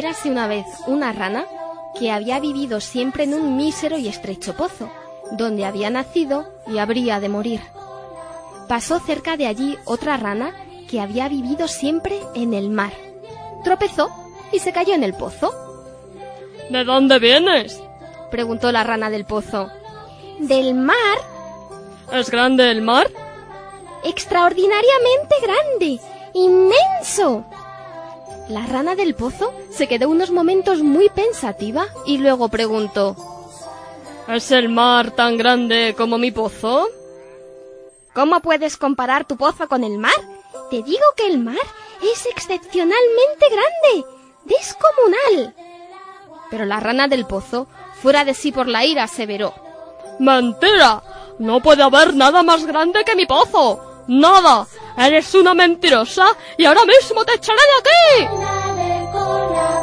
Érase una vez una rana que había vivido siempre en un mísero y estrecho pozo, donde había nacido y habría de morir. Pasó cerca de allí otra rana que había vivido siempre en el mar. Tropezó y se cayó en el pozo. ¿De dónde vienes? preguntó la rana del pozo. Del mar. ¿Es grande el mar? Extraordinariamente grande. Inmenso. La rana del pozo se quedó unos momentos muy pensativa y luego preguntó ¿Es el mar tan grande como mi pozo? ¿Cómo puedes comparar tu pozo con el mar? Te digo que el mar es excepcionalmente grande, descomunal. Pero la rana del pozo, fuera de sí por la ira, aseveró. ¡Mentira! No puede haber nada más grande que mi pozo. ¡Nada! Eres una mentirosa y ahora mismo te echaré de aquí.